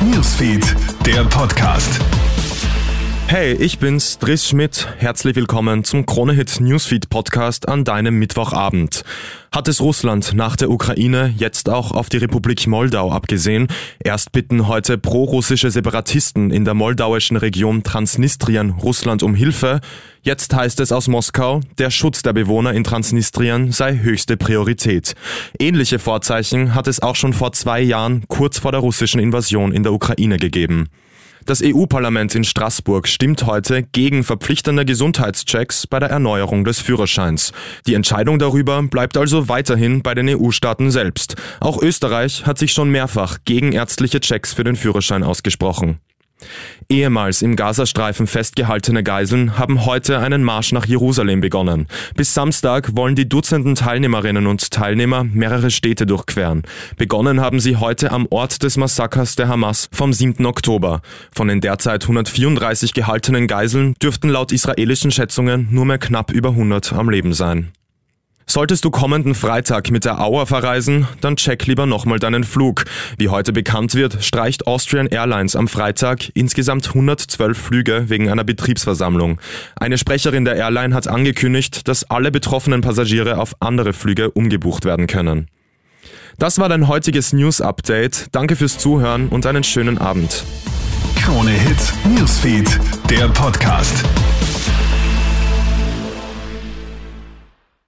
Newsfeed, der Podcast. Hey, ich bin's, Driss Schmidt. Herzlich willkommen zum Kronehit Newsfeed Podcast an deinem Mittwochabend. Hat es Russland nach der Ukraine jetzt auch auf die Republik Moldau abgesehen? Erst bitten heute pro-russische Separatisten in der moldauischen Region Transnistrien Russland um Hilfe. Jetzt heißt es aus Moskau, der Schutz der Bewohner in Transnistrien sei höchste Priorität. Ähnliche Vorzeichen hat es auch schon vor zwei Jahren kurz vor der russischen Invasion in der Ukraine gegeben. Das EU-Parlament in Straßburg stimmt heute gegen verpflichtende Gesundheitschecks bei der Erneuerung des Führerscheins. Die Entscheidung darüber bleibt also weiterhin bei den EU-Staaten selbst. Auch Österreich hat sich schon mehrfach gegen ärztliche Checks für den Führerschein ausgesprochen. Ehemals im Gazastreifen festgehaltene Geiseln haben heute einen Marsch nach Jerusalem begonnen. Bis Samstag wollen die Dutzenden Teilnehmerinnen und Teilnehmer mehrere Städte durchqueren. Begonnen haben sie heute am Ort des Massakers der Hamas vom 7. Oktober. Von den derzeit 134 gehaltenen Geiseln dürften laut israelischen Schätzungen nur mehr knapp über 100 am Leben sein. Solltest du kommenden Freitag mit der Auer verreisen, dann check lieber nochmal deinen Flug. Wie heute bekannt wird, streicht Austrian Airlines am Freitag insgesamt 112 Flüge wegen einer Betriebsversammlung. Eine Sprecherin der Airline hat angekündigt, dass alle betroffenen Passagiere auf andere Flüge umgebucht werden können. Das war dein heutiges News Update. Danke fürs Zuhören und einen schönen Abend. Krone Hits, Newsfeed, der Podcast.